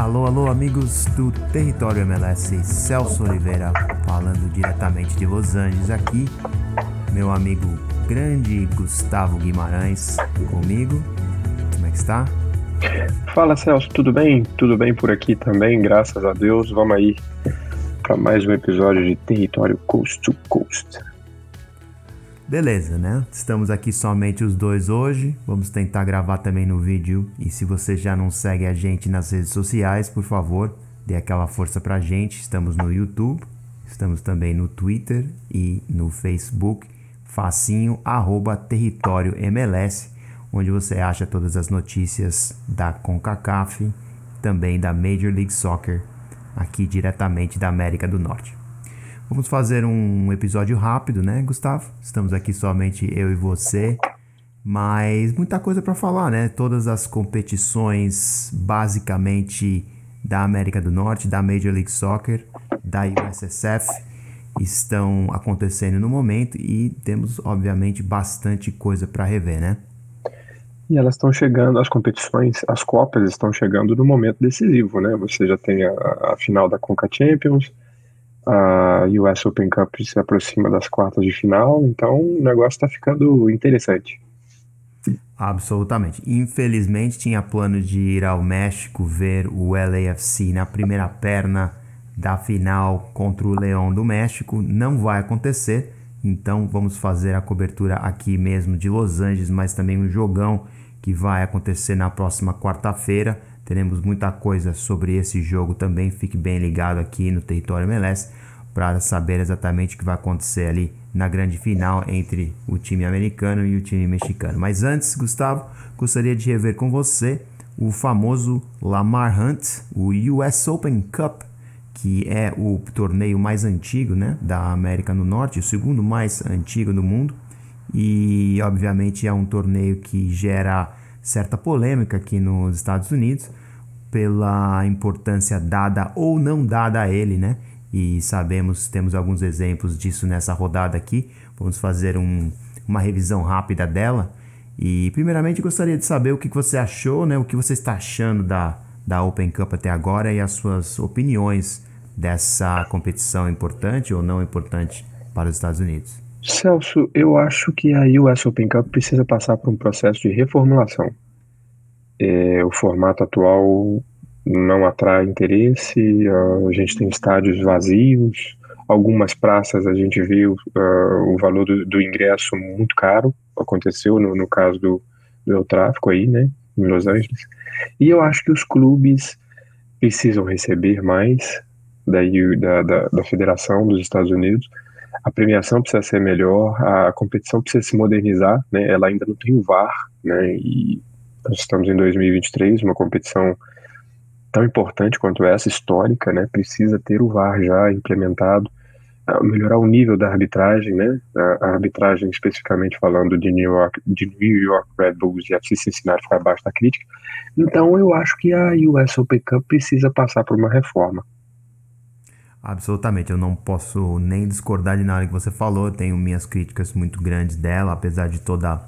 Alô, alô, amigos do Território MLS, Celso Oliveira falando diretamente de Los Angeles aqui. Meu amigo grande Gustavo Guimarães comigo. Como é que está? Fala Celso, tudo bem? Tudo bem por aqui também, graças a Deus. Vamos aí para mais um episódio de Território Coast to Coast. Beleza, né? Estamos aqui somente os dois hoje. Vamos tentar gravar também no vídeo. E se você já não segue a gente nas redes sociais, por favor, dê aquela força pra gente. Estamos no YouTube, estamos também no Twitter e no Facebook. Facinho, arroba Território MLS, onde você acha todas as notícias da CONCACAF, também da Major League Soccer, aqui diretamente da América do Norte. Vamos fazer um episódio rápido, né, Gustavo? Estamos aqui somente eu e você, mas muita coisa para falar, né? Todas as competições basicamente da América do Norte, da Major League Soccer, da USSF estão acontecendo no momento e temos obviamente bastante coisa para rever, né? E elas estão chegando, as competições, as copas estão chegando no momento decisivo, né? Você já tem a, a final da Conca Champions, a US Open Cup se aproxima das quartas de final, então o negócio está ficando interessante. Absolutamente. Infelizmente tinha plano de ir ao México ver o LAFC na primeira perna da final contra o Leão do México. Não vai acontecer. Então vamos fazer a cobertura aqui mesmo de Los Angeles, mas também um jogão que vai acontecer na próxima quarta-feira. Teremos muita coisa sobre esse jogo também. Fique bem ligado aqui no Território MLS para saber exatamente o que vai acontecer ali na grande final entre o time americano e o time mexicano. Mas antes, Gustavo, gostaria de rever com você o famoso Lamar Hunt, o US Open Cup, que é o torneio mais antigo né, da América do Norte, o segundo mais antigo do mundo. E obviamente é um torneio que gera certa polêmica aqui nos Estados Unidos pela importância dada ou não dada a ele, né? E sabemos, temos alguns exemplos disso nessa rodada aqui. Vamos fazer um, uma revisão rápida dela. E primeiramente gostaria de saber o que você achou, né? O que você está achando da, da Open Cup até agora e as suas opiniões dessa competição importante ou não importante para os Estados Unidos. Celso, eu acho que a US Open Cup precisa passar por um processo de reformulação. É, o formato atual não atrai interesse, a gente tem estádios vazios, algumas praças a gente viu uh, o valor do, do, ingresso muito caro, aconteceu no, no caso do, do Tráfico aí, né, em Los Angeles, e eu acho que os clubes precisam receber mais da, da, da, da Federação dos Estados Unidos, a premiação precisa ser melhor, a competição precisa se modernizar, né, ela ainda não tem o VAR, né, e nós estamos em 2023, uma competição tão importante quanto essa, histórica, né, precisa ter o VAR já implementado, ah, melhorar o nível da arbitragem, né, a arbitragem especificamente falando de New York, de New York Red Bulls e FC Cincinnati foi abaixo da crítica. Então eu acho que a US Open Cup precisa passar por uma reforma. Absolutamente, eu não posso nem discordar de nada que você falou, eu tenho minhas críticas muito grandes dela, apesar de toda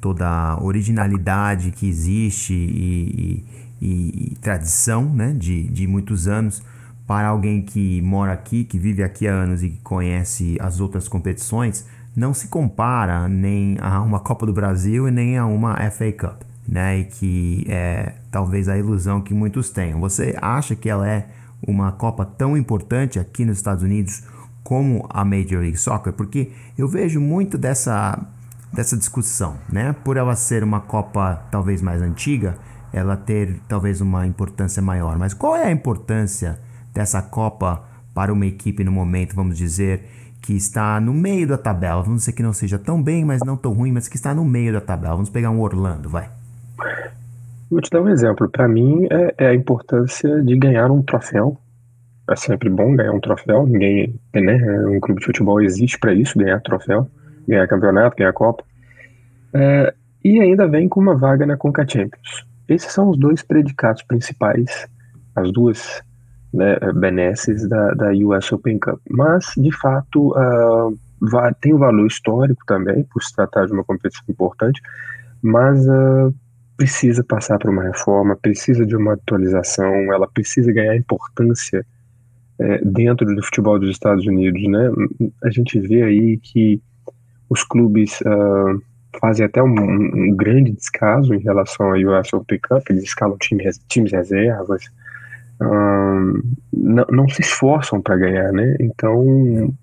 toda a originalidade que existe e, e, e tradição né, de, de muitos anos para alguém que mora aqui, que vive aqui há anos e que conhece as outras competições, não se compara nem a uma Copa do Brasil e nem a uma FA Cup, né? E que é talvez a ilusão que muitos tenham. Você acha que ela é uma Copa tão importante aqui nos Estados Unidos como a Major League Soccer? Porque eu vejo muito dessa dessa discussão, né? Por ela ser uma Copa talvez mais antiga, ela ter talvez uma importância maior. Mas qual é a importância dessa Copa para uma equipe no momento, vamos dizer, que está no meio da tabela? Vamos dizer que não seja tão bem, mas não tão ruim, mas que está no meio da tabela. Vamos pegar um Orlando, vai. Vou te dar um exemplo. Para mim, é, é, a importância de ganhar um troféu. É sempre bom ganhar um troféu. Ninguém, né? Um clube de futebol existe para isso, ganhar troféu ganhar campeonato, ganhar Copa. É, e ainda vem com uma vaga na Conca Champions. Esses são os dois predicados principais, as duas né, benesses da, da US Open Cup. Mas, de fato, uh, tem um valor histórico também, por se tratar de uma competição importante, mas uh, precisa passar por uma reforma, precisa de uma atualização, ela precisa ganhar importância é, dentro do futebol dos Estados Unidos, né? A gente vê aí que os clubes uh, fazem até um, um, grande descaso em relação ao US Open Cup, eles escalam times, times reservas, não, não, se esforçam para ganhar, né? Então,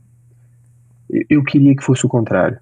eu queria que fosse o contrário.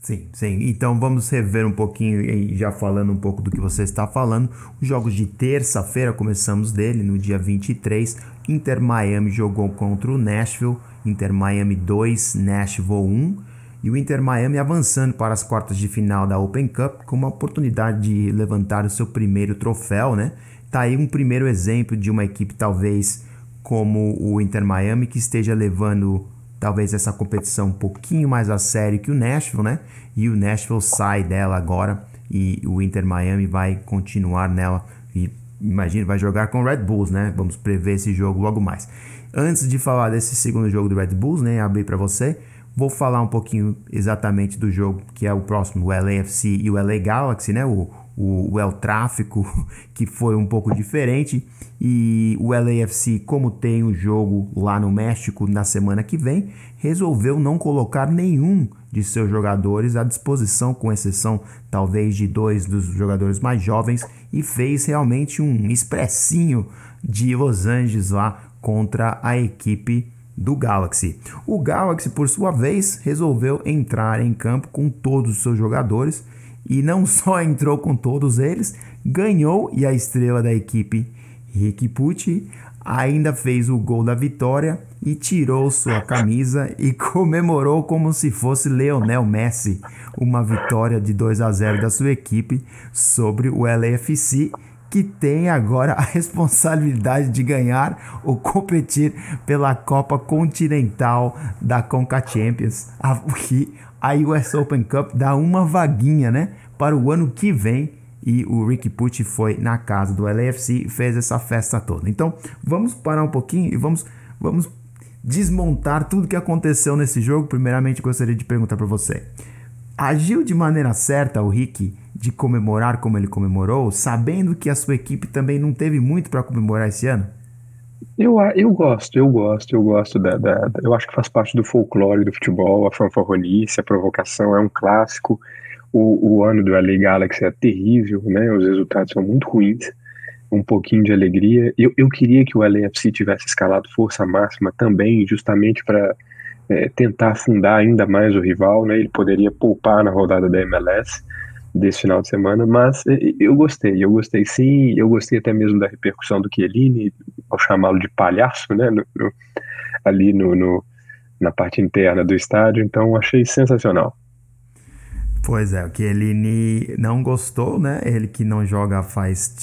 Sim, sim. Então vamos rever um pouquinho, e já falando um pouco do que você está falando. Os jogos de terça-feira, começamos dele, no dia 23. Inter Miami jogou contra o Nashville. Inter Miami 2, Nashville 1. E o Inter Miami avançando para as quartas de final da Open Cup com uma oportunidade de levantar o seu primeiro troféu, né? Tá aí um primeiro exemplo de uma equipe talvez como o Inter Miami que esteja levando talvez essa competição um pouquinho mais a sério que o Nashville, né? E o Nashville sai dela agora e o Inter Miami vai continuar nela e imagina, vai jogar com o Red Bulls, né? Vamos prever esse jogo logo mais. Antes de falar desse segundo jogo do Red Bulls, né, abrir para você, vou falar um pouquinho exatamente do jogo que é o próximo, o LAFC e o LA Galaxy, né? O, o, o El Tráfico, que foi um pouco diferente. E o LAFC, como tem o jogo lá no México na semana que vem, resolveu não colocar nenhum de seus jogadores à disposição, com exceção talvez de dois dos jogadores mais jovens, e fez realmente um expressinho de Los Angeles lá contra a equipe do Galaxy. O Galaxy, por sua vez, resolveu entrar em campo com todos os seus jogadores e não só entrou com todos eles, ganhou e a estrela da equipe, Rick Pucci, ainda fez o gol da vitória e tirou sua camisa e comemorou como se fosse Leonel Messi, uma vitória de 2 a 0 da sua equipe sobre o LAFC, que tem agora a responsabilidade de ganhar ou competir pela Copa Continental da Conca Champions, que a US Open Cup dá uma vaguinha, né, para o ano que vem. E o Ricky Pucci foi na casa do LAFC e fez essa festa toda. Então, vamos parar um pouquinho e vamos, vamos desmontar tudo que aconteceu nesse jogo. Primeiramente, gostaria de perguntar para você: agiu de maneira certa o Ricky de comemorar como ele comemorou, sabendo que a sua equipe também não teve muito para comemorar esse ano? Eu, eu gosto, eu gosto, eu gosto da, da, Eu acho que faz parte do folclore do futebol, a fanfarronice, a provocação, é um clássico. O, o ano do LA Galaxy é terrível, né? Os resultados são muito ruins. Um pouquinho de alegria. Eu, eu queria que o LAFC tivesse escalado força máxima também, justamente para é, tentar afundar ainda mais o rival, né? Ele poderia poupar na rodada da MLS desse final de semana, mas eu gostei, eu gostei sim, eu gostei até mesmo da repercussão do Chiellini, ao chamá-lo de palhaço, né, no, no, ali no, no, na parte interna do estádio, então achei sensacional. Pois é, o Chiellini não gostou, né? Ele que não joga faz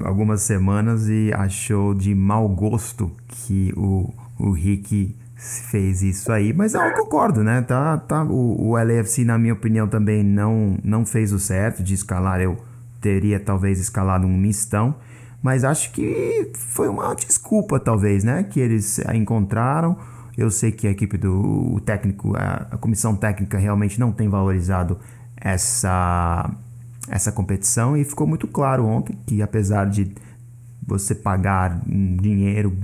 algumas semanas e achou de mau gosto que o, o Rick fez isso aí, mas eu concordo, né? Tá, tá, o, o LFC, na minha opinião, também não, não fez o certo de escalar. Eu teria talvez escalado um mistão, mas acho que foi uma desculpa, talvez, né? Que eles encontraram. Eu sei que a equipe do o técnico, a, a comissão técnica realmente não tem valorizado essa, essa competição e ficou muito claro ontem que apesar de você pagar um dinheiro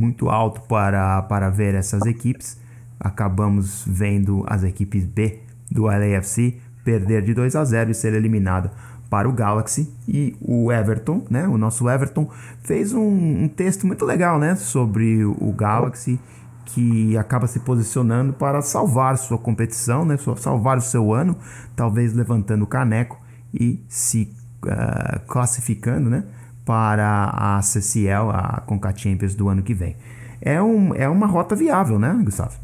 muito alto para, para ver essas equipes. Acabamos vendo as equipes B do LAFC perder de 2 a 0 e ser eliminada para o Galaxy e o Everton, né? O nosso Everton fez um, um texto muito legal, né? Sobre o Galaxy que acaba se posicionando para salvar sua competição, né? Salvar o seu ano, talvez levantando o caneco e se uh, classificando, né? Para a CCL, a Conca Champions do ano que vem. É, um, é uma rota viável, né, Gustavo?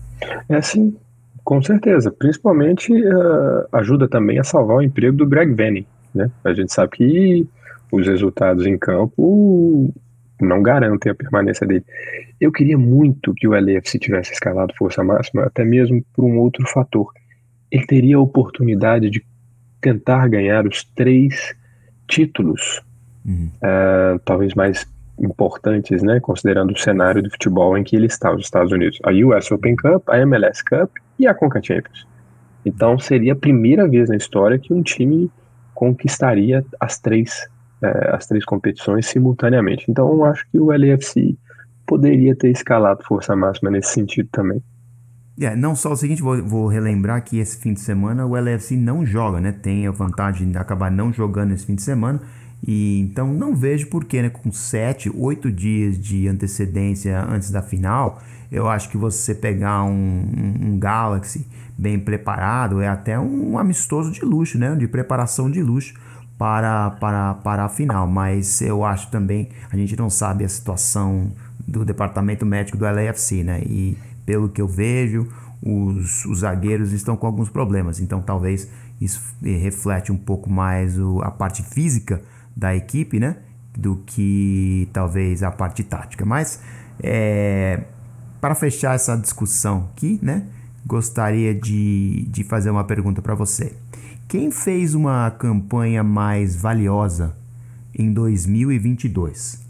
É sim, com certeza. Principalmente uh, ajuda também a salvar o emprego do Greg Venning. Né? A gente sabe que os resultados em campo não garantem a permanência dele. Eu queria muito que o LFC tivesse escalado força máxima, até mesmo por um outro fator. Ele teria a oportunidade de tentar ganhar os três títulos uhum. uh, talvez mais importantes, né, considerando o cenário do futebol em que ele está, os Estados Unidos. A US Open Cup, a MLS Cup e a Conca Champions. Então seria a primeira vez na história que um time conquistaria as três, é, as três competições simultaneamente. Então, eu acho que o LAFC poderia ter escalado força máxima nesse sentido também. É, não só o seguinte, vou, vou, relembrar que esse fim de semana o LFC não joga, né? Tem a vantagem de acabar não jogando esse fim de semana. E então não vejo porquê, né? Com 7, 8 dias de antecedência antes da final, eu acho que você pegar um, um, um Galaxy bem preparado é até um amistoso de luxo, né? De preparação de luxo para, para, para a final. Mas eu acho também, a gente não sabe a situação do departamento médico do LAFC, né? E pelo que eu vejo, os, os zagueiros estão com alguns problemas. Então talvez isso reflete um pouco mais o, a parte física da equipe, né? Do que talvez a parte tática. Mas é, para fechar essa discussão aqui, né? Gostaria de, de fazer uma pergunta para você. Quem fez uma campanha mais valiosa em 2022?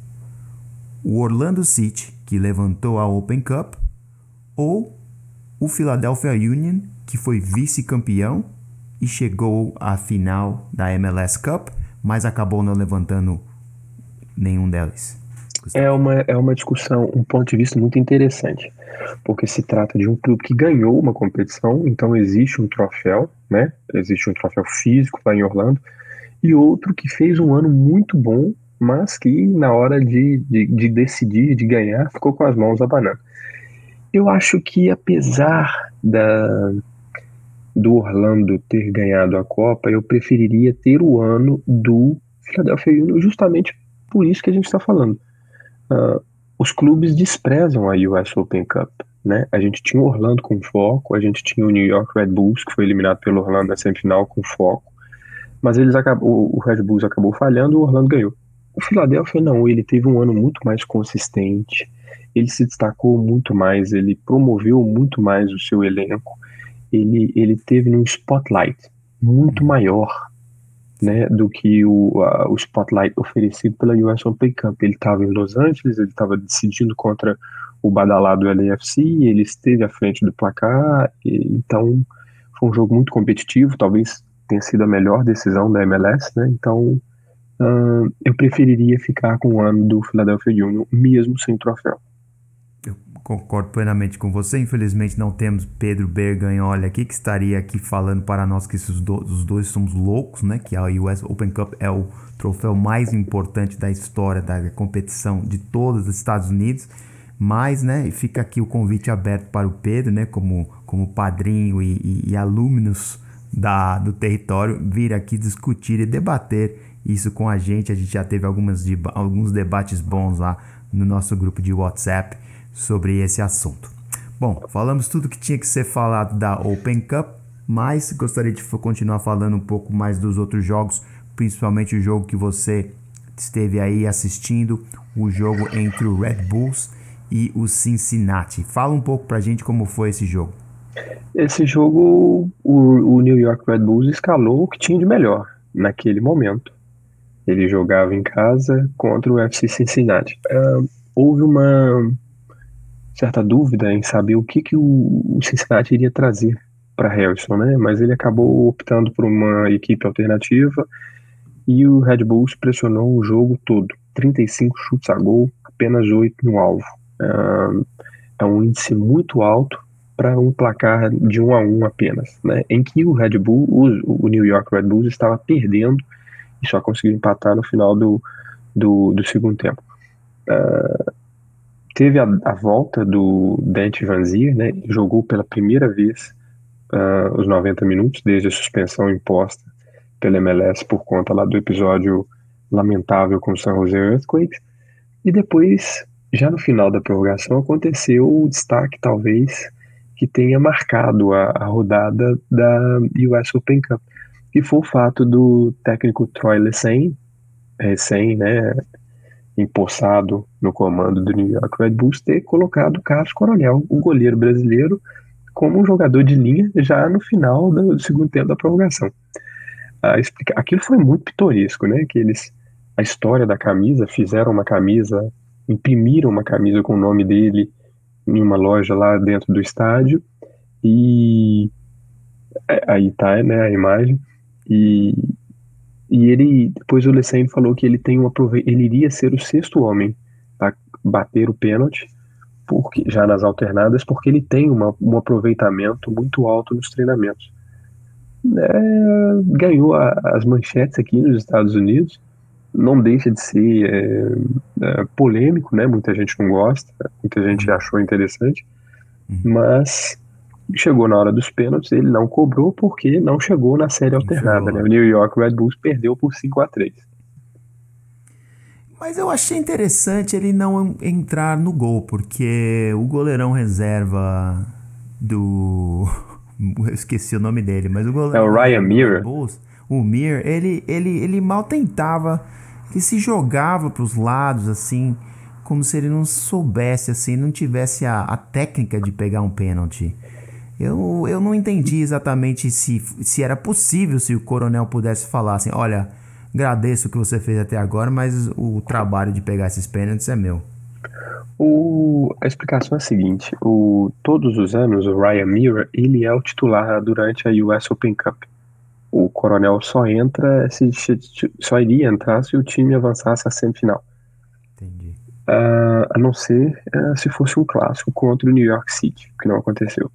O Orlando City, que levantou a Open Cup, ou o Philadelphia Union, que foi vice-campeão e chegou à final da MLS Cup, mas acabou não levantando nenhum deles. É uma, é uma discussão, um ponto de vista muito interessante, porque se trata de um clube que ganhou uma competição, então existe um troféu, né? Existe um troféu físico lá em Orlando, e outro que fez um ano muito bom, mas que na hora de, de, de decidir, de ganhar, ficou com as mãos abanando. Eu acho que apesar da, do Orlando ter ganhado a Copa, eu preferiria ter o ano do Philadelphia Union, justamente por isso que a gente está falando. Uh, os clubes desprezam a US Open Cup. Né? A gente tinha o Orlando com foco, a gente tinha o New York Red Bulls, que foi eliminado pelo Orlando na semifinal com foco, mas eles acabou, o Red Bulls acabou falhando, o Orlando ganhou. O Philadelphia não, ele teve um ano muito mais consistente, ele se destacou muito mais, ele promoveu muito mais o seu elenco, ele, ele teve um spotlight muito maior né, do que o, o spotlight oferecido pela US Open Cup. Ele estava em Los Angeles, ele estava decidindo contra o badalado LAFC, ele esteve à frente do placar, e, então foi um jogo muito competitivo, talvez tenha sido a melhor decisão da MLS, né? Então eu preferiria ficar com o ano do Philadelphia Union, mesmo sem troféu concordo plenamente com você. Infelizmente não temos Pedro Berganholi aqui, que estaria aqui falando para nós que os, do, os dois somos loucos, né? Que a US Open Cup é o troféu mais importante da história da competição de todos os Estados Unidos. Mas, né, fica aqui o convite aberto para o Pedro, né, como, como padrinho e, e, e alumnos da, do território, vir aqui discutir e debater isso com a gente. A gente já teve algumas, alguns debates bons lá no nosso grupo de WhatsApp sobre esse assunto. Bom, falamos tudo que tinha que ser falado da Open Cup, mas gostaria de continuar falando um pouco mais dos outros jogos, principalmente o jogo que você esteve aí assistindo, o jogo entre o Red Bulls e o Cincinnati. Fala um pouco pra gente como foi esse jogo. Esse jogo, o, o New York Red Bulls escalou o que tinha de melhor naquele momento. Ele jogava em casa contra o FC Cincinnati. Uh, houve uma certa dúvida em saber o que, que o, Cincinnati iria trazer para Harrison, né? Mas ele acabou optando por uma equipe alternativa e o Red Bulls pressionou o jogo todo. 35 chutes a gol, apenas 8 no alvo. É um índice muito alto para um placar de 1 a 1 apenas, né? Em que o Red Bull, o, o New York Red Bulls estava perdendo e só conseguiu empatar no final do, do, do segundo tempo. Uh, teve a, a, volta do Dante Van Zier, né? Jogou pela primeira vez uh, os 90 minutos desde a suspensão imposta pela MLS por conta lá do episódio lamentável com o San Jose Earthquakes. E depois, já no final da prorrogação, aconteceu o destaque talvez que tenha marcado a, a rodada da US Open Cup, que foi o fato do técnico Troy Lessein, recém, né, empossado no comando do New York Red Bulls, ter colocado Carlos Coronel, o goleiro brasileiro, como um jogador de linha já no final do segundo tempo da prorrogação. Ah, aquilo foi muito pitoresco, né? Que eles, a história da camisa, fizeram uma camisa, imprimiram uma camisa com o nome dele em uma loja lá dentro do estádio e é, aí tá, né, a imagem e E ele, depois o Lessane falou que ele tem um ele iria ser o sexto homem a bater o pênalti, porque já nas alternadas, porque ele tem uma, um aproveitamento muito alto nos treinamentos. É, ganhou a, as manchetes aqui nos Estados Unidos, não deixa de ser é, é, polêmico, né? Muita gente não gosta, muita gente uhum. achou interessante, uhum. mas chegou na hora dos pênaltis, ele não cobrou porque não chegou na série alternada, né? O New York Red Bulls perdeu por 5 a 3 Mas eu achei interessante ele não entrar no gol, porque o goleirão reserva do. Eu esqueci o nome dele, mas o goleirão. É o Ryan Mir. O Mir, ele, ele, ele mal tentava, ele se jogava para os lados, assim, como se ele não soubesse, assim, não tivesse a, a técnica de pegar um pênalti. Eu, eu não entendi exatamente se, se era possível se o coronel pudesse falar assim: olha, agradeço o que você fez até agora, mas o trabalho de pegar esses pênaltis é meu. O, a explicação é a seguinte: o, todos os anos o Ryan Miller ele é o titular durante a US Open Cup. O coronel só entra se, só iria entrar se o time avançasse à semifinal. Entendi. Uh, a não ser uh, se fosse um clássico contra o New York City, que não aconteceu.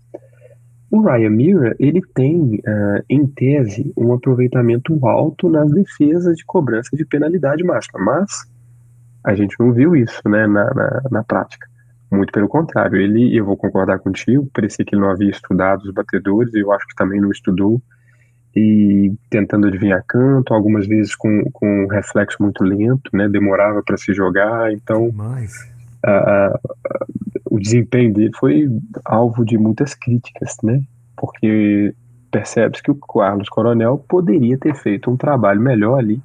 O Ryan Mira, ele tem, uh, em tese, um aproveitamento alto nas defesas de cobrança de penalidade máxima, mas a gente não viu isso né, na, na, na prática. Muito pelo contrário, ele, eu vou concordar contigo, parecia que ele não havia estudado os batedores, eu acho que também não estudou, e tentando adivinhar canto, algumas vezes com, com um reflexo muito lento, né, demorava para se jogar, então... Mas o desempenho dele foi alvo de muitas críticas, né? Porque percebe-se que o Carlos Coronel poderia ter feito um trabalho melhor ali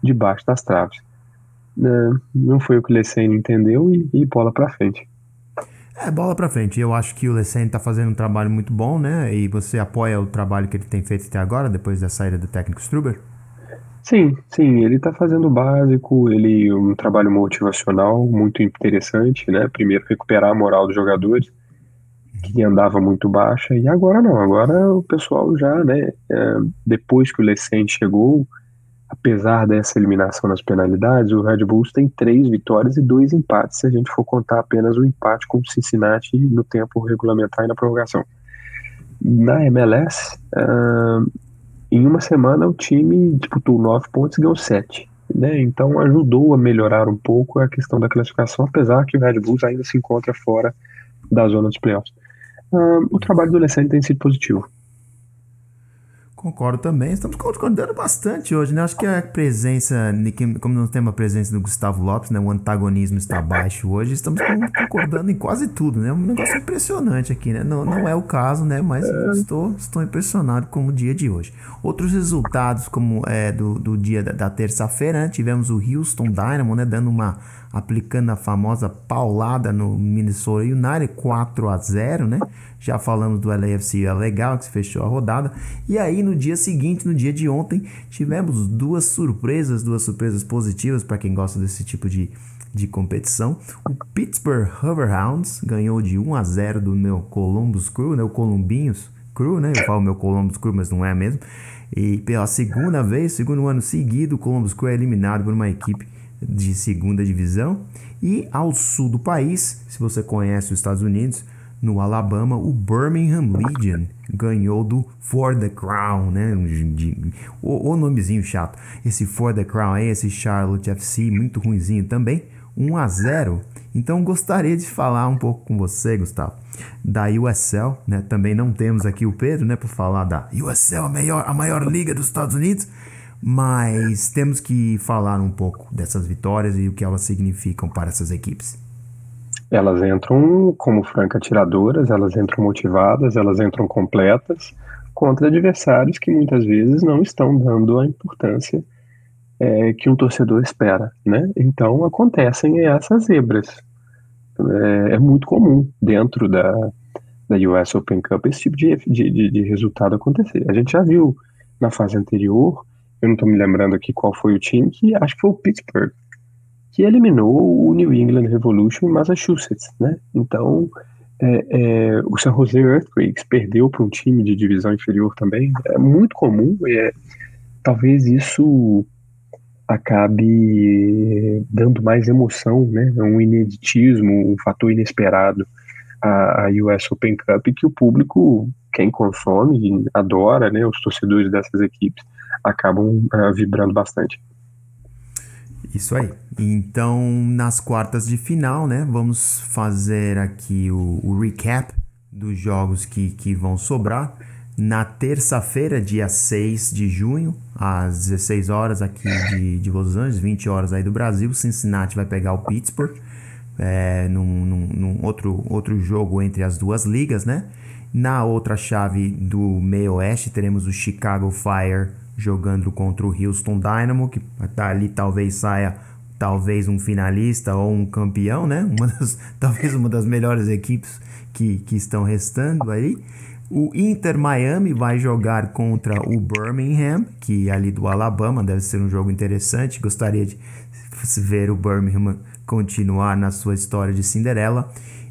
debaixo das traves. Né? Não foi o que o Lecene entendeu e, e bola para frente. É, bola para frente. Eu acho que o Lecene tá fazendo um trabalho muito bom, né? E você apoia o trabalho que ele tem feito até agora, depois da saída do técnico Struber? Sim, sim, ele está fazendo o básico, ele um trabalho motivacional muito interessante, né? Primeiro recuperar a moral dos jogadores, que andava muito baixa, e agora não, agora o pessoal já, né? É, depois que o Lecente chegou, apesar dessa eliminação nas penalidades, o Red Bulls tem três vitórias e dois empates, se a gente for contar apenas o empate com o Cincinnati no tempo regulamentar e na prorrogação. Na MLS, uh, em uma semana o time disputou nove pontos e ganhou sete. Né? Então ajudou a melhorar um pouco a questão da classificação, apesar que o Red Bulls ainda se encontra fora da zona dos playoffs. Uh, o trabalho do Alessandro tem sido positivo. Concordo também. Estamos concordando bastante hoje, né? Acho que a presença, como não temos a presença do Gustavo Lopes, né? O antagonismo está baixo hoje. Estamos concordando em quase tudo, né? Um negócio impressionante aqui, né? Não, não é o caso, né? Mas estou, estou impressionado com o dia de hoje. Outros resultados, como é do, do dia da, da terça-feira, né? tivemos o Houston Dynamo, né? Dando uma aplicando a famosa paulada no Minnesota United 4 a 0, né? Já falamos do LAFC é legal que se fechou a rodada. E aí no dia seguinte, no dia de ontem, tivemos duas surpresas, duas surpresas positivas para quem gosta desse tipo de, de competição. O Pittsburgh Hoverhounds ganhou de 1 a 0 do meu Columbus Crew, né? O Columbinhos Crew, né? Eu falo meu Columbus Crew, mas não é mesmo. E pela segunda vez, segundo ano seguido, o Columbus Crew é eliminado por uma equipe de segunda divisão. E ao sul do país, se você conhece os Estados Unidos, no Alabama, o Birmingham Legion ganhou do For the Crown, né? O, o nomezinho chato. Esse For the Crown aí, esse Charlotte FC, muito ruinzinho também. 1 a 0. Então gostaria de falar um pouco com você, Gustavo, da USL, né? Também não temos aqui o Pedro, né, para falar da USL, a maior, a maior liga dos Estados Unidos. Mas temos que falar um pouco dessas vitórias e o que elas significam para essas equipes. Elas entram como franca tiradoras, elas entram motivadas, elas entram completas contra adversários que muitas vezes não estão dando a importância é, que um torcedor espera, né? Então acontecem essas zebras. É, é, muito comum dentro da, da US Open Cup esse tipo de, de, de resultado acontecer. A gente já viu na fase anterior eu não estou me lembrando aqui qual foi o time, que acho que foi o Pittsburgh, que eliminou o New England Revolution em Massachusetts, né? Então, é, é, o San Jose Earthquakes perdeu para um time de divisão inferior também. É muito comum, está talvez isso acabe dando mais emoção, né? Um ineditismo, um fator inesperado à, à US Open Cup que o público, quem consome, adora, né? Os torcedores dessas equipes acabam uh, vibrando bastante. Isso aí. Então, nas quartas de final, né? Vamos fazer aqui o, o recap dos jogos que, que vão sobrar. Na terça-feira, dia 6 de junho, às 16 horas aqui de, de Los Angeles, 20 horas aí do Brasil, Cincinnati vai pegar o Pittsburgh é, num, num, num, outro, outro jogo entre as duas ligas, né? Na outra chave do meio oeste, teremos o Chicago Fire jogando contra o Houston Dynamo, que ali talvez saia talvez um finalista ou um campeão, né? Uma das, talvez uma das melhores equipes que, que estão restando aí. O Inter Miami vai jogar contra o Birmingham, que é ali do Alabama, deve ser um jogo interessante. Gostaria de ver o Birmingham continuar na sua história de Cinderela.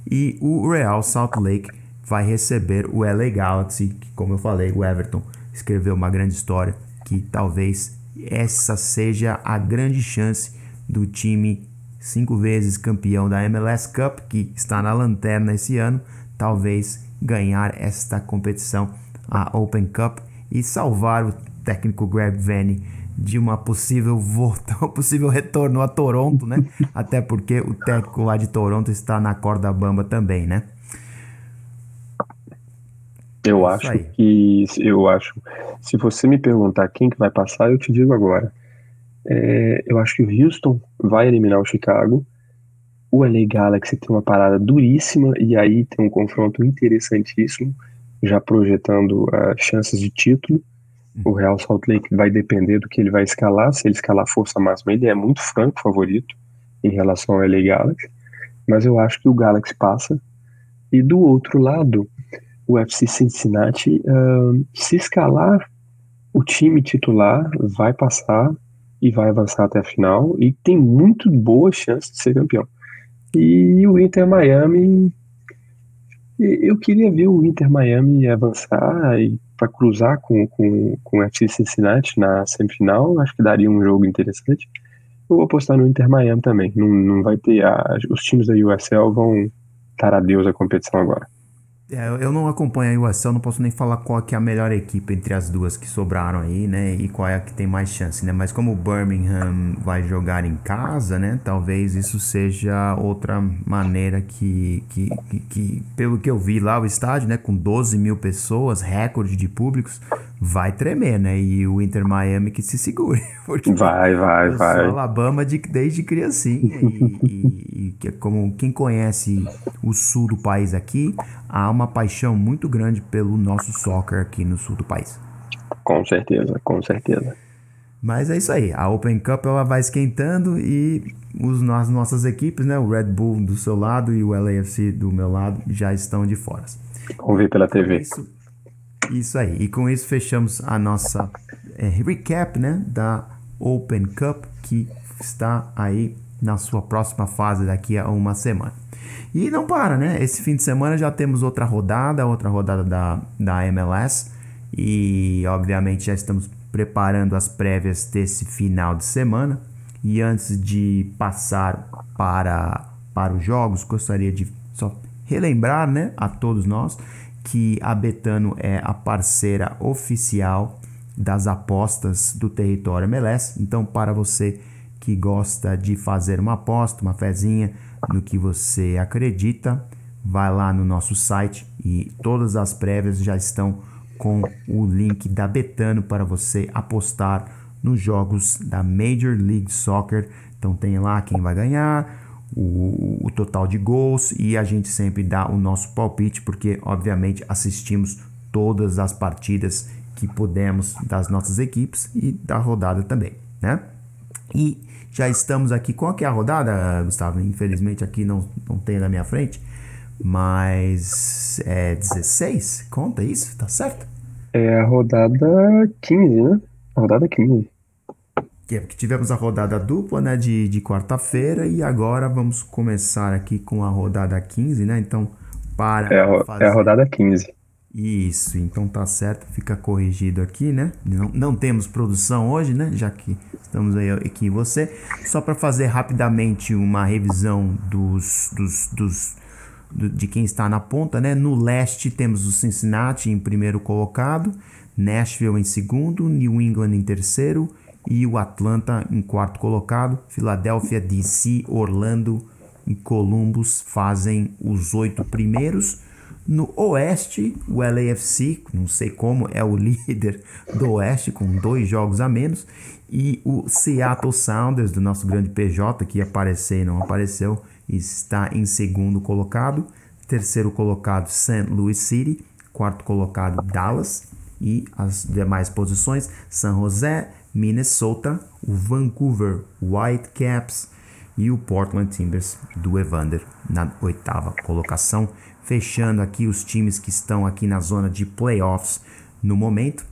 E o Real Salt Lake vai receber o LA Galaxy, que, como eu falei, o Everton escreveu uma grande história, que talvez essa seja a grande chance do time cinco vezes campeão da MLS Cup, que está na lanterna esse ano, talvez ganhar esta competição, a Open Cup, e salvar o técnico Greg Vanny de uma possível volta, um possível retorno a Toronto, né? Até porque o técnico lá de Toronto está na corda bamba também, né? Eu é acho que eu acho, se você me perguntar quem que vai passar, eu te digo agora. É, eu acho que o Houston vai eliminar o Chicago o LA Galaxy tem uma parada duríssima e aí tem um confronto interessantíssimo, já projetando uh, chances de título. O Real Salt Lake vai depender do que ele vai escalar. Se ele escalar força máxima, ele é muito franco favorito em relação ao LA Galaxy. Mas eu acho que o Galaxy passa. E do outro lado, o FC Cincinnati, uh, se escalar, o time titular vai passar e vai avançar até a final e tem muito boa chance de ser campeão. E o Inter Miami, eu queria ver o Inter Miami avançar e para cruzar com, com, com o FC Cincinnati na semifinal, acho que daria um jogo interessante. Eu vou apostar no Inter Miami também. Não, não vai ter. A, os times da USL vão dar adeus à competição agora. É, eu não acompanho a USL, não posso nem falar qual que é a melhor equipe entre as duas que sobraram aí, né? E qual é a que tem mais chance, né? Mas como o Birmingham vai jogar em casa, né? Talvez isso seja outra maneira que, que, que, que pelo que eu vi lá, o estádio, né? Com 12 mil pessoas, recorde de públicos, vai tremer, né? E o Inter Miami que se segure. Porque vai, vai, eu vai. Alabama de, desde criancinha. e, e, e como quem conhece o sul do país aqui, há uma paixão muito grande pelo nosso soccer aqui no sul do país. Com certeza, com certeza. Mas é isso aí, a Open Cup ela vai esquentando e os, as nossas equipes, né, o Red Bull do seu lado e o LAFC do meu lado, já estão de fora. Ver pela TV. Isso, isso aí, e com isso fechamos a nossa é, recap né, da Open Cup que está aí na sua próxima fase daqui a uma semana. E não para, né? Esse fim de semana já temos outra rodada, outra rodada da, da MLS. E obviamente já estamos preparando as prévias desse final de semana. E antes de passar para, para os jogos, gostaria de só relembrar né, a todos nós que a Betano é a parceira oficial das apostas do território MLS. Então, para você que gosta de fazer uma aposta, uma fezinha, no que você acredita, vai lá no nosso site e todas as prévias já estão com o link da Betano para você apostar nos jogos da Major League Soccer. Então tem lá quem vai ganhar, o, o, total de gols e a gente sempre dá o nosso palpite, porque obviamente assistimos todas as partidas que podemos das nossas equipes e da rodada também, né? E já estamos aqui. Qual que é a rodada, Gustavo? Infelizmente aqui não, não tem na minha frente. Mas é 16? Conta isso, tá certo? É a rodada 15, né? A rodada 15. Que é porque tivemos a rodada dupla, né, de, de quarta-feira e agora vamos começar aqui com a rodada 15, né? Então, para É a, fazer... é a rodada 15. Isso, então tá certo, fica corrigido aqui, né? Não, não temos produção hoje, né? Já que estamos aí aqui em você. Só para fazer rapidamente uma revisão dos, dos, dos do, de quem está na ponta, né? No leste temos o Cincinnati em primeiro colocado, Nashville em segundo, New England em terceiro e o Atlanta em quarto colocado. Filadélfia, DC, Orlando e Columbus fazem os oito primeiros. No Oeste, o LAFC, não sei como, é o líder do Oeste, com dois jogos a menos. E o Seattle Sounders, do nosso grande PJ, que ia aparecer e não apareceu, está em segundo colocado. Terceiro colocado, St. Louis City. Quarto colocado, Dallas. E as demais posições, San José, Minnesota, o Vancouver Whitecaps e o Portland Timbers do Evander na oitava colocação fechando aqui os times que estão aqui na zona de playoffs no momento.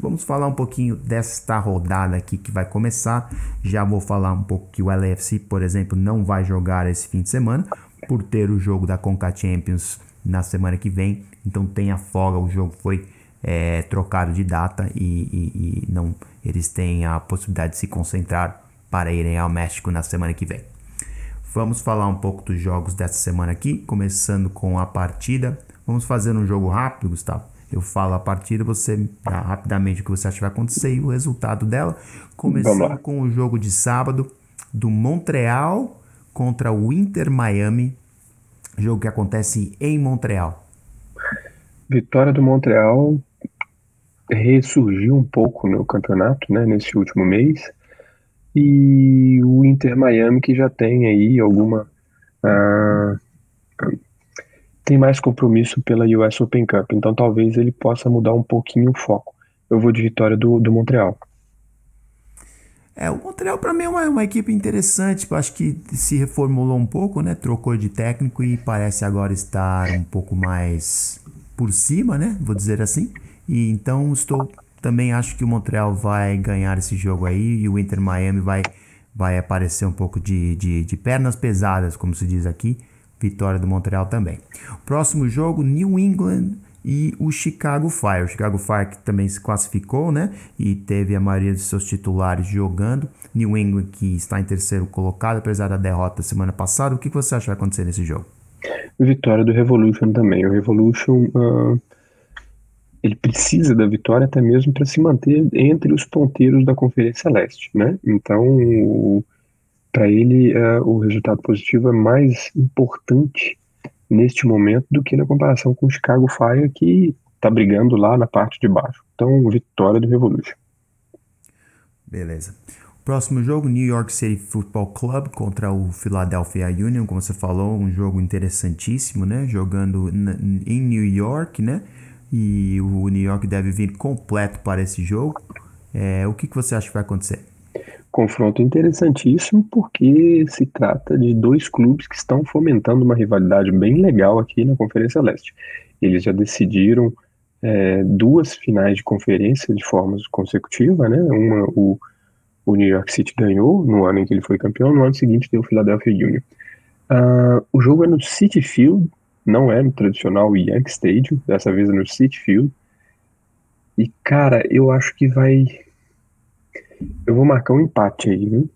Vamos falar um pouquinho desta rodada aqui que vai começar. Já vou falar um pouco que o LAFC, por exemplo, não vai jogar esse fim de semana por ter o jogo da Conca Champions na semana que vem. Então tem a folga, o jogo foi é, trocado de data e, e, e não eles têm a possibilidade de se concentrar para irem ao México na semana que vem. Vamos falar um pouco dos jogos dessa semana aqui, começando com a partida. Vamos fazer um jogo rápido, Gustavo. Eu falo a partida, você dá rapidamente o que você acha que vai acontecer e o resultado dela. Começando com o jogo de sábado do Montreal contra o Inter Miami, jogo que acontece em Montreal. Vitória do Montreal ressurgiu um pouco no campeonato, né, nesse último mês e o Inter Miami que já tem aí alguma uh, tem mais compromisso pela US Open Cup, então talvez ele possa mudar um pouquinho o foco. Eu vou de vitória do, do Montreal. É, o Montreal para mim é uma, uma, equipe interessante, eu acho que se reformulou um pouco, né? Trocou de técnico e parece agora estar um pouco mais por cima, né? Vou dizer assim. E então estou também acho que o Montreal vai ganhar esse jogo aí e o Inter Miami vai, vai aparecer um pouco de, de, de pernas pesadas, como se diz aqui. Vitória do Montreal também. Próximo jogo, New England e o Chicago Fire. O Chicago Fire que também se classificou, né? E teve a maioria de seus titulares jogando. New England que está em terceiro colocado, apesar da derrota semana passada. O que você acha que vai acontecer nesse jogo? Vitória do Revolution também. O Revolution uh, ele precisa da vitória até mesmo para se manter entre os ponteiros da Conferência Leste, né? Então, para ele, uh, o resultado positivo é mais importante neste momento do que na comparação com o Chicago Fire, que está brigando lá na parte de baixo. Então, vitória do Revolution. Beleza. Próximo jogo, New York City Football Club contra o Philadelphia Union, como você falou, um jogo interessantíssimo, né? Jogando em New York, né? E o New York deve vir completo para esse jogo. É, o que, que você acha que vai acontecer? Confronto interessantíssimo porque se trata de dois clubes que estão fomentando uma rivalidade bem legal aqui na Conferência Leste. Eles já decidiram é, duas finais de conferência de forma consecutiva, né? Uma o, o New York City ganhou no ano em que ele foi campeão, no ano seguinte deu o Philadelphia Union. Uh, o jogo é no City Field, não é no tradicional Yankee Stadium, dessa vez é no City Field. E, cara, eu acho que vai. Eu vou marcar um empate aí, viu?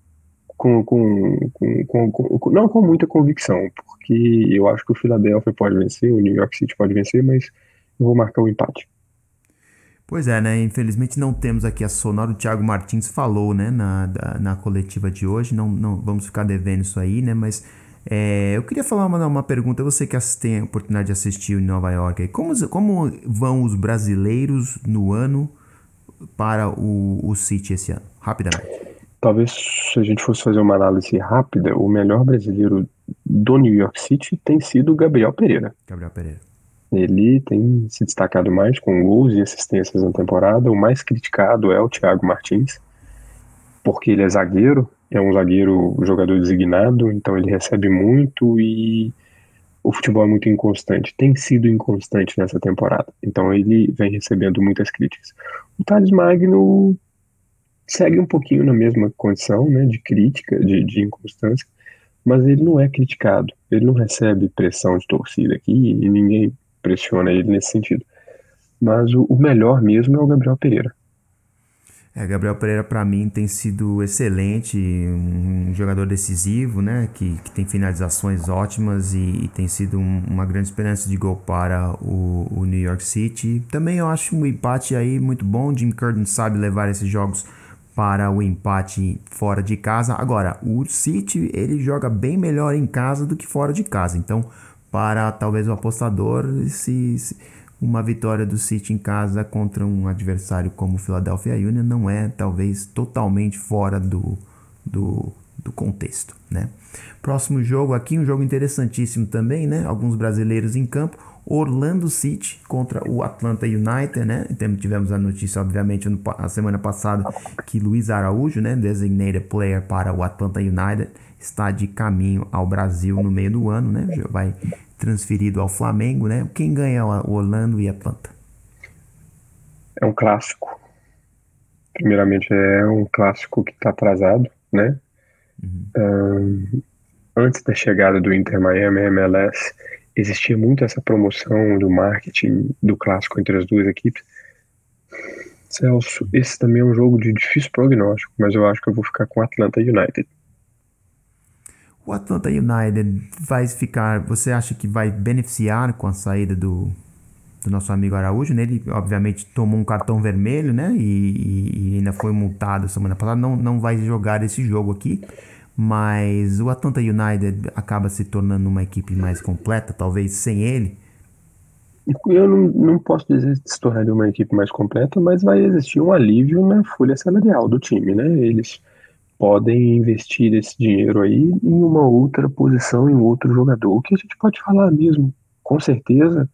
Com, com, com, com, não com muita convicção, porque eu acho que o Philadelphia pode vencer, o New York City pode vencer, mas eu vou marcar um empate. Pois é, né? Infelizmente não temos aqui a sonora. O Thiago Martins falou, né, na, na coletiva de hoje. Não, não vamos ficar devendo isso aí, né? Mas é, eu queria falar uma, uma pergunta, você que tem a oportunidade de assistir em Nova York, como, como vão os brasileiros no ano para o, o City esse ano? Rapidamente. Talvez se a gente fosse fazer uma análise rápida, o melhor brasileiro do New York City tem sido o Gabriel Pereira. Gabriel Pereira. Ele tem se destacado mais com gols e assistências na temporada. O mais criticado é o Thiago Martins, porque ele é zagueiro, é um zagueiro jogador designado, então ele recebe muito e o futebol é muito inconstante. Tem sido inconstante nessa temporada, então ele vem recebendo muitas críticas. O Thales Magno segue um pouquinho na mesma condição né, de crítica, de, de inconstância, mas ele não é criticado, ele não recebe pressão de torcida aqui e ninguém pressiona ele nesse sentido. mas o, o melhor mesmo é o Gabriel Pereira. É, Gabriel Pereira para mim tem sido excelente, um jogador decisivo, né, que, que tem finalizações ótimas e, e tem sido um, uma grande esperança de gol para o, o, New York City. Também eu acho um empate aí muito bom, Jim Curtin sabe levar esses jogos para o empate fora de casa. Agora, o City ele joga bem melhor em casa do que fora de casa, então para talvez o apostador se, se uma vitória do City em casa contra um adversário como o Philadelphia Union não é talvez totalmente fora do, do, do contexto, né? Próximo jogo aqui, um jogo interessantíssimo também, né? Alguns brasileiros em campo. Orlando City contra o Atlanta United, né? Tivemos a notícia, obviamente, na semana passada que Luiz Araújo, né, designated player para o Atlanta United, está de caminho ao Brasil no meio do ano, né? Vai transferido ao Flamengo, né? Quem ganha o Orlando e Atlanta? É um clássico. Primeiramente é um clássico que está atrasado, né? Uhum. Um, antes da chegada do Inter Miami MLS, existia muito essa promoção do marketing do clássico entre as duas equipes. Celso, esse também é um jogo de difícil prognóstico, mas eu acho que eu vou ficar com Atlanta United. O Atlanta United vai ficar. Você acha que vai beneficiar com a saída do, do nosso amigo Araújo? Né? Ele, obviamente, tomou um cartão vermelho, né? E, e, ainda foi multado semana passada. Não, não vai jogar esse jogo aqui. Mas o Atlanta United acaba se tornando uma equipe mais completa, talvez sem ele. Eu não, não posso dizer que se tornaria uma equipe mais completa, mas vai existir um alívio na folha salarial do time, né? Eles podem investir esse dinheiro aí em uma outra posição, em outro jogador. O que a gente pode falar mesmo, com certeza,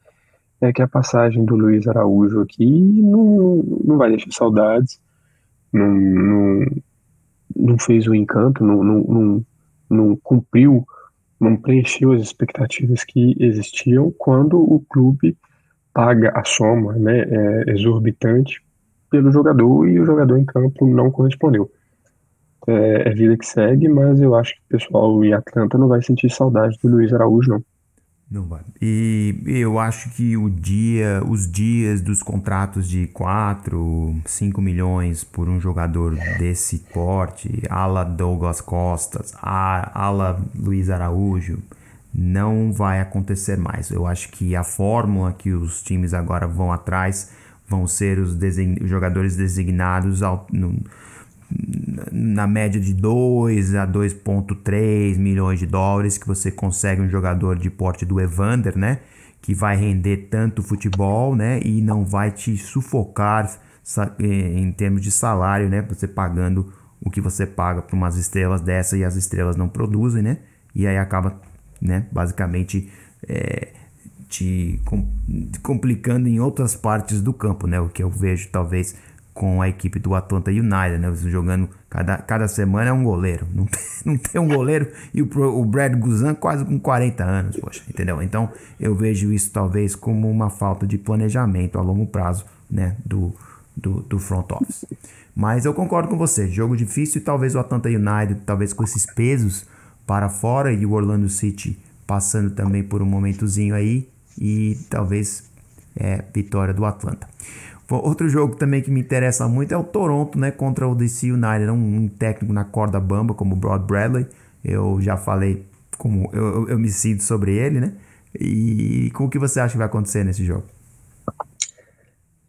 é que a passagem do Luiz Araújo aqui não, não vai deixar saudades, não, não, não fez o encanto, não, não, não, não cumpriu, não preencheu as expectativas que existiam quando o clube paga a soma né, é, exorbitante pelo jogador e o jogador em campo não correspondeu é, é, vida que segue, mas eu acho que o pessoal em Atlanta não vai sentir saudade do Luiz Araújo, não. Não vai. E eu acho que o dia, os dias dos contratos de 4, 5 milhões por um jogador desse porte, ala Douglas Costas, ala Luiz Araújo, não vai acontecer mais. Eu acho que a fórmula que os times agora vão atrás vão ser os, os jogadores designados ao, no, na média de 2 a 2,3 milhões de dólares que você consegue um jogador de porte do Evander, né? Que vai render tanto futebol, né? E não vai te sufocar eh, em termos de salário, né? Você pagando o que você paga para umas estrelas dessa e as estrelas não produzem, né? E aí acaba, né? Basicamente é, te complicando em outras partes do campo, né? O que eu vejo talvez com a equipe do Atlanta United, né? Jogando cada, cada semana é um goleiro. Não tem, não tem um goleiro e o, o Brad Guzan quase com 40 anos, poxa, entendeu? Então eu vejo isso talvez como uma falta de planejamento a longo prazo, né? Do, do, do front office. Mas eu concordo com você, jogo difícil e talvez o Atlanta United, talvez com esses pesos para fora e o Orlando City passando também por um momentozinho aí e talvez é, vitória do Atlanta. Outro jogo também que me interessa muito é o Toronto, né, contra o DC United, um, técnico na corda bamba como o Broad Bradley. Eu já falei como eu, eu me sinto sobre ele, né? E com o que você acha que vai acontecer nesse jogo?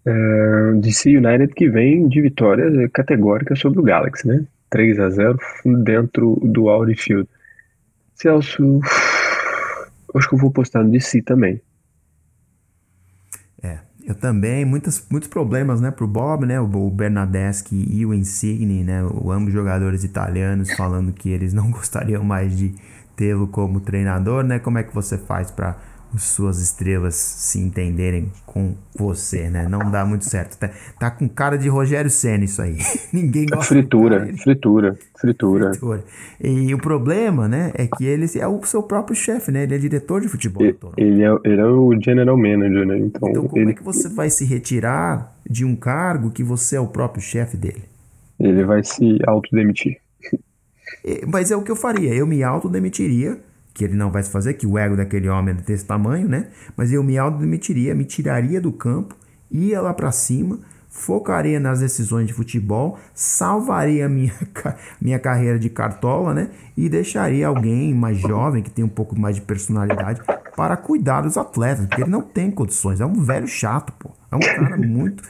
É, DC United que vem de vitórias categóricas sobre o Galaxy, né? 3 a 0 dentro do Audi Field. Celso, acho que eu vou postar no DC também. É, eu também, muitos, muitos problemas, né, pro Bob, né, o, Bernadeschi e o Insigne, né, ambos jogadores italianos falando que eles não gostariam mais de tê-lo como treinador, né, como é que você faz para suas estrelas se entenderem com você, né? Não dá muito certo. Tá, tá com cara de Rogério Senna isso aí. Ninguém gosta. Fritura, fritura, fritura, fritura. E o problema, né, é que ele é o seu próprio chefe, né? Ele é diretor de futebol. Ele, ele, é, ele é o general manager, né? Então, então como ele... é que você vai se retirar de um cargo que você é o próprio chefe dele? Ele vai se autodemitir. Mas é o que eu faria. Eu me autodemitiria que ele não vai se fazer, que o ego daquele homem é desse tamanho, né? Mas eu me autodemitiria, me tiraria do campo ia lá para cima, focaria nas decisões de futebol, salvaria minha, minha carreira de cartola, né? E deixaria alguém mais jovem, que tem um pouco mais de personalidade, para cuidar dos atletas, porque ele não tem condições, é um velho chato, pô. É um cara muito.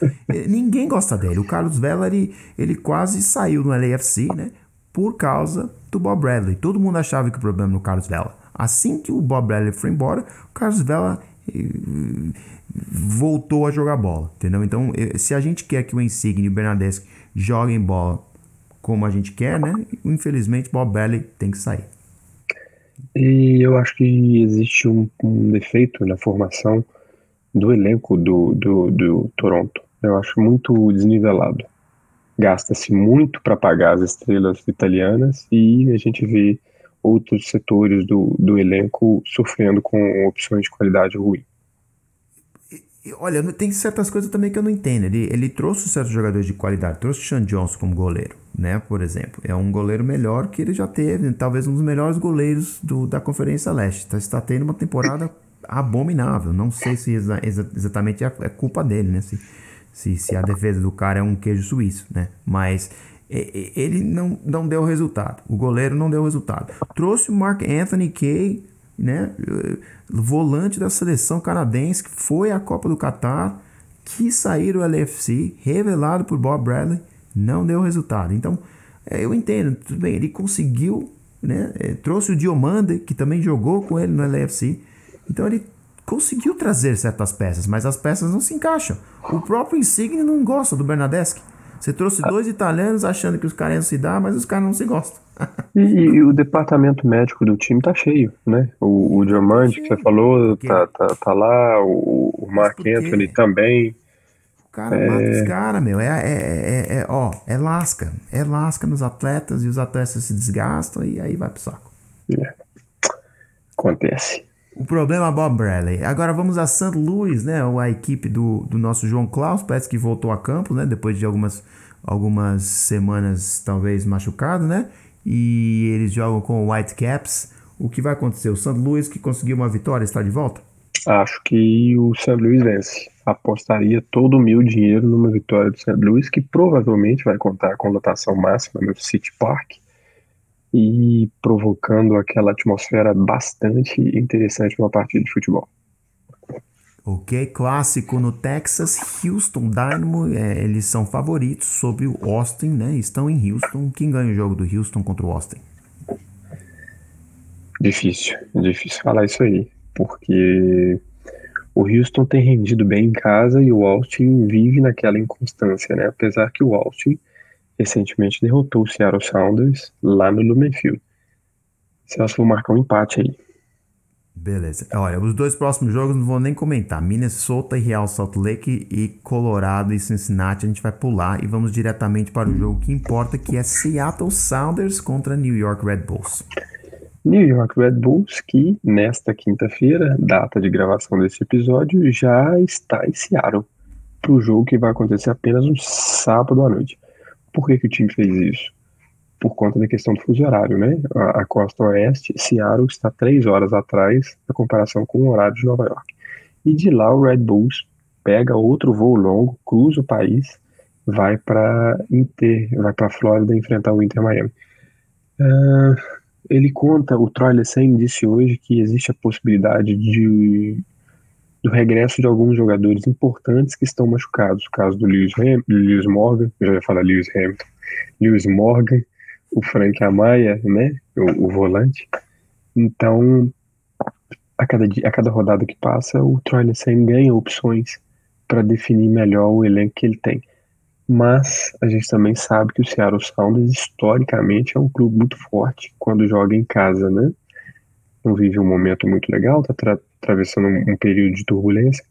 Ninguém gosta dele. O Carlos Vela, ele, ele quase saiu no LAFC, né? Por causa do Bob Bradley. Todo mundo achava que o problema no Carlos Vela. Assim que o Bob Bradley foi embora, o Carlos Vela voltou a jogar bola, entendeu? Então, se a gente quer que o Insigne e o Bernadeschi joguem bola como a gente quer, né? Infelizmente, Bob Bradley tem que sair. E eu acho que existe um, um defeito na formação do elenco do, do, do Toronto. Eu acho muito desnivelado. Gasta-se muito para pagar as estrelas italianas e a gente vê outros setores do, do elenco sofrendo com opções de qualidade ruim. Olha, tem certas coisas também que eu não entendo. Ele, ele trouxe certos jogadores de qualidade. Trouxe o Sean Johnson como goleiro, né? Por exemplo. É um goleiro melhor que ele já teve. Talvez um dos melhores goleiros do, da Conferência Leste. Está, está tendo uma temporada abominável. Não sei se exa, exa, exatamente é, é culpa dele, né? Se, se, se, a defesa do cara é um queijo suíço, né? Mas ele não, não deu resultado. O goleiro não deu resultado. Trouxe o Mark Anthony Kay, né? Volante da seleção canadense que foi à Copa do Catar, que sair do LFC, revelado por Bob Bradley, não deu resultado. Então, é, eu entendo, tudo bem, ele conseguiu, né? É, trouxe o Diomande, que também jogou com ele no LFC. Então ele conseguiu trazer certas peças, mas as peças não se encaixam. O próprio Insigne não gosta do Bernadeschi. Você trouxe dois italianos achando que os caras iam se dar, mas os caras não se gostam. e, e, o departamento médico do time tá cheio, né? O, o Diamante, que você falou, tá, tá, tá lá, o, o Mark Anthony também. O cara é... mata os caras, meu. É, é, é, é, ó, é lasca. É lasca nos atletas e os atletas se desgastam e aí vai pro saco. É. Acontece. O problema Bob Bradley. Agora vamos a St. Louis, né? A equipe do, do nosso João Klaus, parece que voltou a campo, né? Depois de algumas, algumas semanas, talvez, machucado, né? E eles jogam com o Whitecaps. O que vai acontecer? O St. Louis, que conseguiu uma vitória, está de volta? Acho que o St. Louis vence. Apostaria todo o meu dinheiro numa vitória do St. Louis, que provavelmente vai contar com lotação máxima no City Park e provocando aquela atmosfera bastante interessante numa partida de futebol. Ok, clássico no Texas, Houston Dynamo, é, eles são favoritos sobre o Austin, né? Estão em Houston. Quem ganha o jogo do Houston contra o Austin? Difícil, difícil falar isso aí, porque o Houston tem rendido bem em casa e o Austin vive naquela inconstância, né? Apesar que o Austin recentemente derrotou o Seattle Sounders lá no Lumen Field. Celso, vou marcar um empate aí. Beleza. Olha, os dois próximos jogos não vou nem comentar. Minnesota e Real Salt Lake e Colorado e Cincinnati a gente vai pular e vamos diretamente para o jogo que importa, que é Seattle Sounders contra New York Red Bulls. New York Red Bulls, que nesta quinta-feira, data de gravação desse episódio, já está em Seattle para o jogo que vai acontecer apenas no sábado à noite. Por que, que o time fez isso? Por conta da questão do fuso horário, né? A, a costa oeste, Seattle está três horas atrás na comparação com o horário de Nova York. E de lá o Red Bulls pega outro voo longo, cruza o país, vai para Inter, vai para Flórida enfrentar o Inter Miami. Uh, ele conta, o Troy Lesen disse hoje que existe a possibilidade de do regresso de alguns jogadores importantes que estão machucados. O caso do Lewis, Ham, Lewis Morgan, eu já ia falar Lewis Hamilton, Lewis Morgan, o Frank Amaya, né, o, o volante. Então, a cada, dia, a cada rodada que passa, o Troy Lessen ganha opções para definir melhor o elenco que ele tem. Mas a gente também sabe que o Seattle Sounders, historicamente, é um clube muito forte quando joga em casa, né? Não vive um momento muito legal, tá atravessando um, período de turbulência,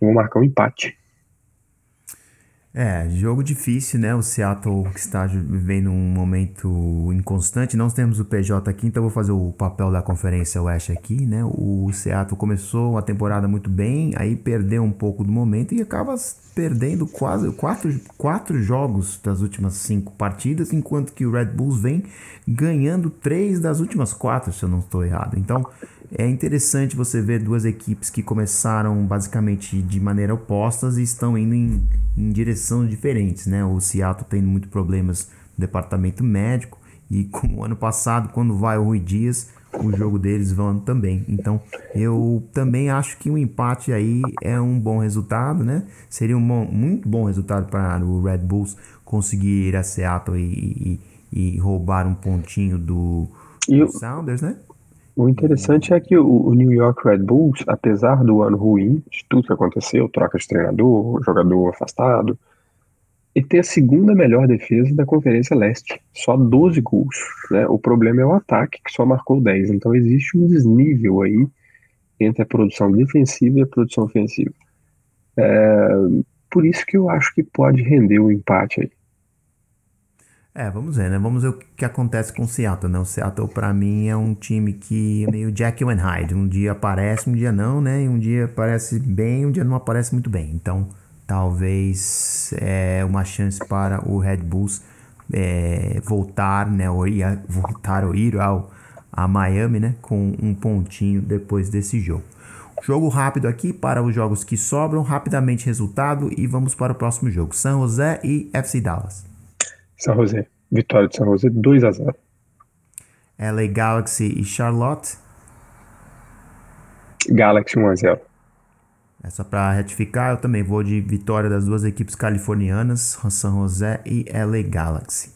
vou marcar um empate. É, jogo difícil, né? O Seattle que está vivendo um momento inconstante. Nós temos o PJ aqui, então vou fazer o papel da Conferência Oeste aqui, né? O Seattle começou a temporada muito bem, aí perdeu um pouco do momento e acaba perdendo quase quatro, quatro jogos das últimas cinco partidas, enquanto que o Red Bulls vem ganhando três das últimas quatro, se eu não estou errado. Então, é interessante você ver duas equipes que começaram basicamente de maneira opostas e estão indo em, em direções diferentes, né? O Seattle tem muito problemas no departamento médico e como ano passado, quando vai o Rui Dias, o jogo deles vão também. Então, eu também acho que um empate aí é um bom resultado, né? Seria um bom, muito bom resultado para o Red Bulls conseguir ir a Seattle e, e, e roubar um pontinho do, do Sounders, né? O interessante é que o, New York Red Bulls, apesar do ano ruim, de tudo que aconteceu, troca de treinador, jogador afastado, ele tem a segunda melhor defesa da Conferência Leste, só 12 gols. Né? O problema é o ataque, que só marcou 10. Então existe um desnível aí entre a produção defensiva e a produção ofensiva. É, por isso que eu acho que pode render o um empate aí. É, vamos ver, né? Vamos ver o que acontece com o Seattle, né? O Seattle, para mim, é um time que é meio Jekyll and Hyde. Um dia aparece, um dia não, né? E um dia aparece bem, um dia não aparece muito bem. Então, talvez é uma chance para o Red Bulls é, voltar, né? Ou ir, voltar ou ir ao, a Miami, né? Com um pontinho depois desse jogo. Jogo rápido aqui para os jogos que sobram, rapidamente resultado e vamos para o próximo jogo. San José e FC Dallas. São José. Vitória de São José 2 a 0. LA Galaxy e Charlotte. Galaxy 1 a 0. Só para retificar, eu também vou de vitória das duas equipes californianas, São José e LA Galaxy.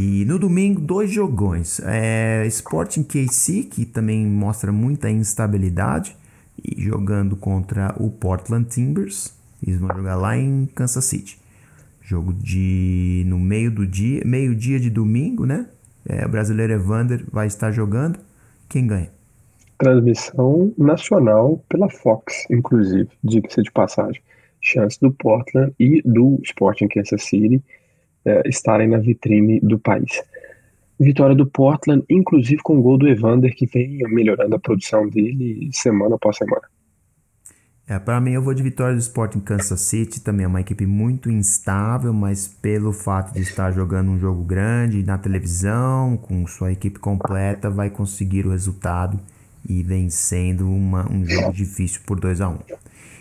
E no domingo, dois jogões. É, Sporting KC, que também mostra muita instabilidade, e jogando contra o Portland Timbers. Eles vão jogar lá em Kansas City. Jogo de no meio do dia, meio-dia de domingo, né? É, o brasileiro Evander vai estar jogando. Quem ganha? Transmissão nacional pela Fox, inclusive, diga-se de passagem. Chance do Portland e do Sporting Kansas City é, estarem na vitrine do país. Vitória do Portland, inclusive com o gol do Evander, que vem melhorando a produção dele semana após semana. É, para mim eu vou de vitória do Sporting Kansas City, também é uma equipe muito instável, mas pelo fato de estar jogando um jogo grande na televisão, com sua equipe completa, vai conseguir o resultado e vencendo uma, um jogo difícil por 2 a 1 um.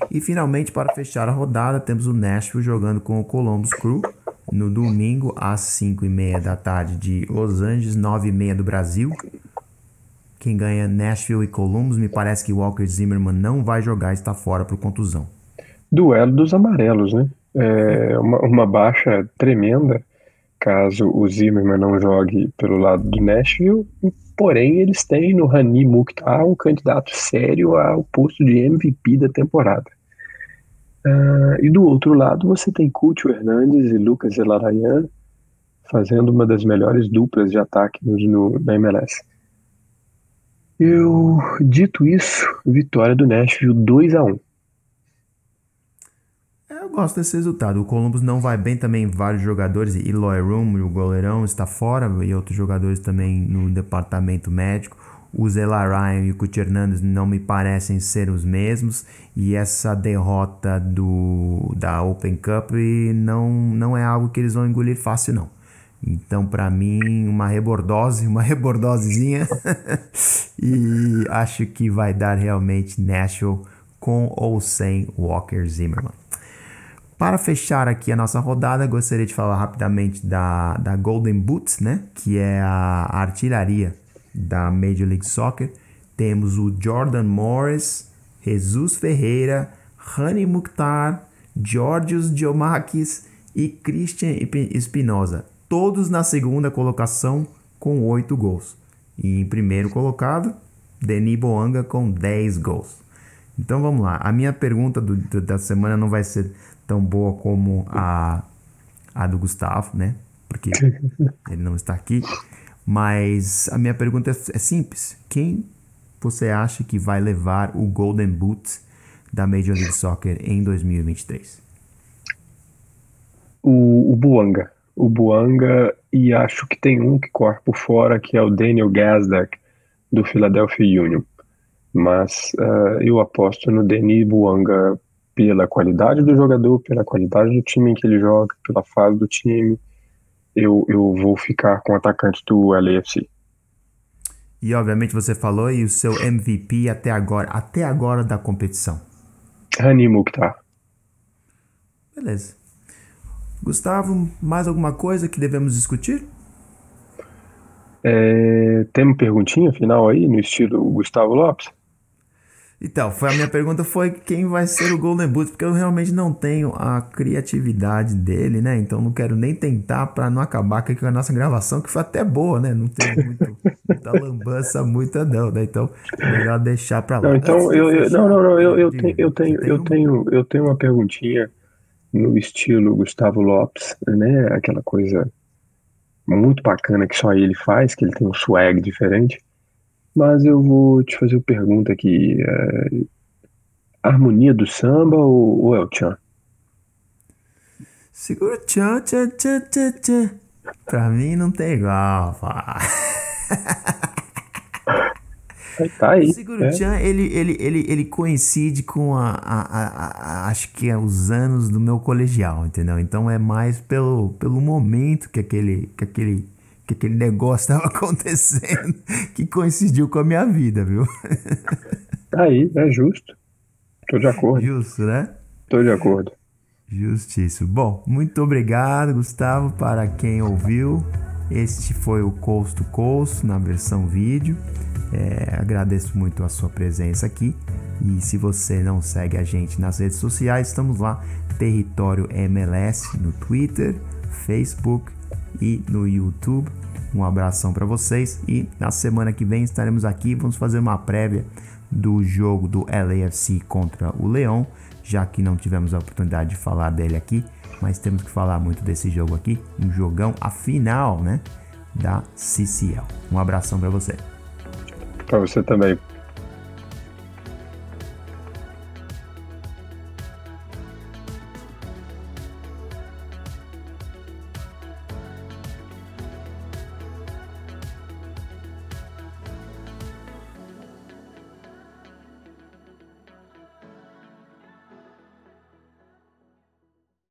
E finalmente, para fechar a rodada, temos o Nashville jogando com o Columbus Crew no domingo às 5 e meia da tarde de Los Angeles, 9 e meia do Brasil. Quem ganha Nashville e Columbus, me parece que Walker Zimmerman não vai jogar, está fora por contusão. Duelo dos amarelos, né? É uma, uma baixa tremenda caso o Zimmerman não jogue pelo lado do Nashville, porém eles têm no Rani Mukhtar um candidato sério ao posto de MVP da temporada. Uh, e do outro lado você tem Culto Hernandes e Lucas Elarayan fazendo uma das melhores duplas de ataque no, no, na MLS. Eu, dito isso, vitória do Nashville 2 a 1 é, eu gosto desse resultado. O Columbus não vai bem também, vários jogadores. Eloy Room, o goleirão, está fora. E outros jogadores também no departamento médico. O Zela Ryan e o Cuti Hernandez não me parecem ser os mesmos. E essa derrota do, da Open Cup não, não é algo que eles vão engolir fácil, não. Então, para mim, uma rebordose, uma rebordosezinha. e acho que vai dar realmente Nashville com ou sem Walker Zimmerman. Para fechar aqui a nossa rodada, gostaria de falar rapidamente da, da Golden Boots, né? Que é a artilharia da Major League Soccer. Temos o Jordan Morris, Jesus Ferreira, Rani Mukhtar, Georgios Diomakis e Christian Espinosa todos na segunda colocação com 8 gols. E em primeiro colocado, Denis Boanga com 10 gols. Então vamos lá. A minha pergunta do, da semana não vai ser tão boa como a, a do Gustavo, né? Porque ele não está aqui. Mas a minha pergunta é, é simples. Quem você acha que vai levar o Golden Boot da Major League Soccer em 2023? o, o Buanga. O Buanga, e acho que tem um que corre por fora, que é o Daniel Gazdak, do Philadelphia Union. Mas uh, eu aposto no Denis Buanga pela qualidade do jogador, pela qualidade do time em que ele joga, pela fase do time. Eu, eu vou ficar com o atacante do LAFC. E obviamente você falou e o seu MVP até agora, até agora da competição. Rani Mukhtar. Beleza. Gustavo, mais alguma coisa que devemos discutir? É, tem uma perguntinha final aí, no estilo Gustavo Lopes? Então, foi a minha pergunta foi quem vai ser o Golden Boot, porque eu realmente não tenho a criatividade dele, né? Então não quero nem tentar para não acabar com a nossa gravação, que foi até boa, né? Não teve muito, muita lambança, muita não, né? Então, melhor deixar para lá. Não, então eu, eu não, não, não, eu, eu, tenho, eu tenho, eu tenho, eu tenho uma perguntinha no estilo Gustavo Lopes, né? Aquela coisa muito bacana que só ele faz, que ele tem um swag diferente. Mas eu vou te fazer uma pergunta aqui. É... Harmonia do samba ou, ou é o tchan? Segura tchan, tchan, tchan, tchan, tchan. Pra mim não tem igual, pá. Tá aí. O Seguro é. Chan, ele, ele, ele, ele coincide com a, a, a, a, acho que é os anos do meu colegial, entendeu? Então é mais pelo, pelo momento que aquele, que aquele que aquele negócio estava acontecendo que coincidiu com a minha vida, viu? Tá aí, é justo. Tô de acordo. Justo, né? Tô de acordo. Justíssimo. Bom, muito obrigado, Gustavo, para quem ouviu. Este foi o Coast to Coast na versão vídeo. É, agradeço muito a sua presença aqui. E se você não segue a gente nas redes sociais, estamos lá, Território MLS no Twitter, Facebook e no YouTube. Um abração para vocês e na semana que vem estaremos aqui. Vamos fazer uma prévia do jogo do LAFC contra o Leão, já que não tivemos a oportunidade de falar dele aqui, mas temos que falar muito desse jogo aqui, um jogão a final, né, da CCL. Um abração para você. Para você também.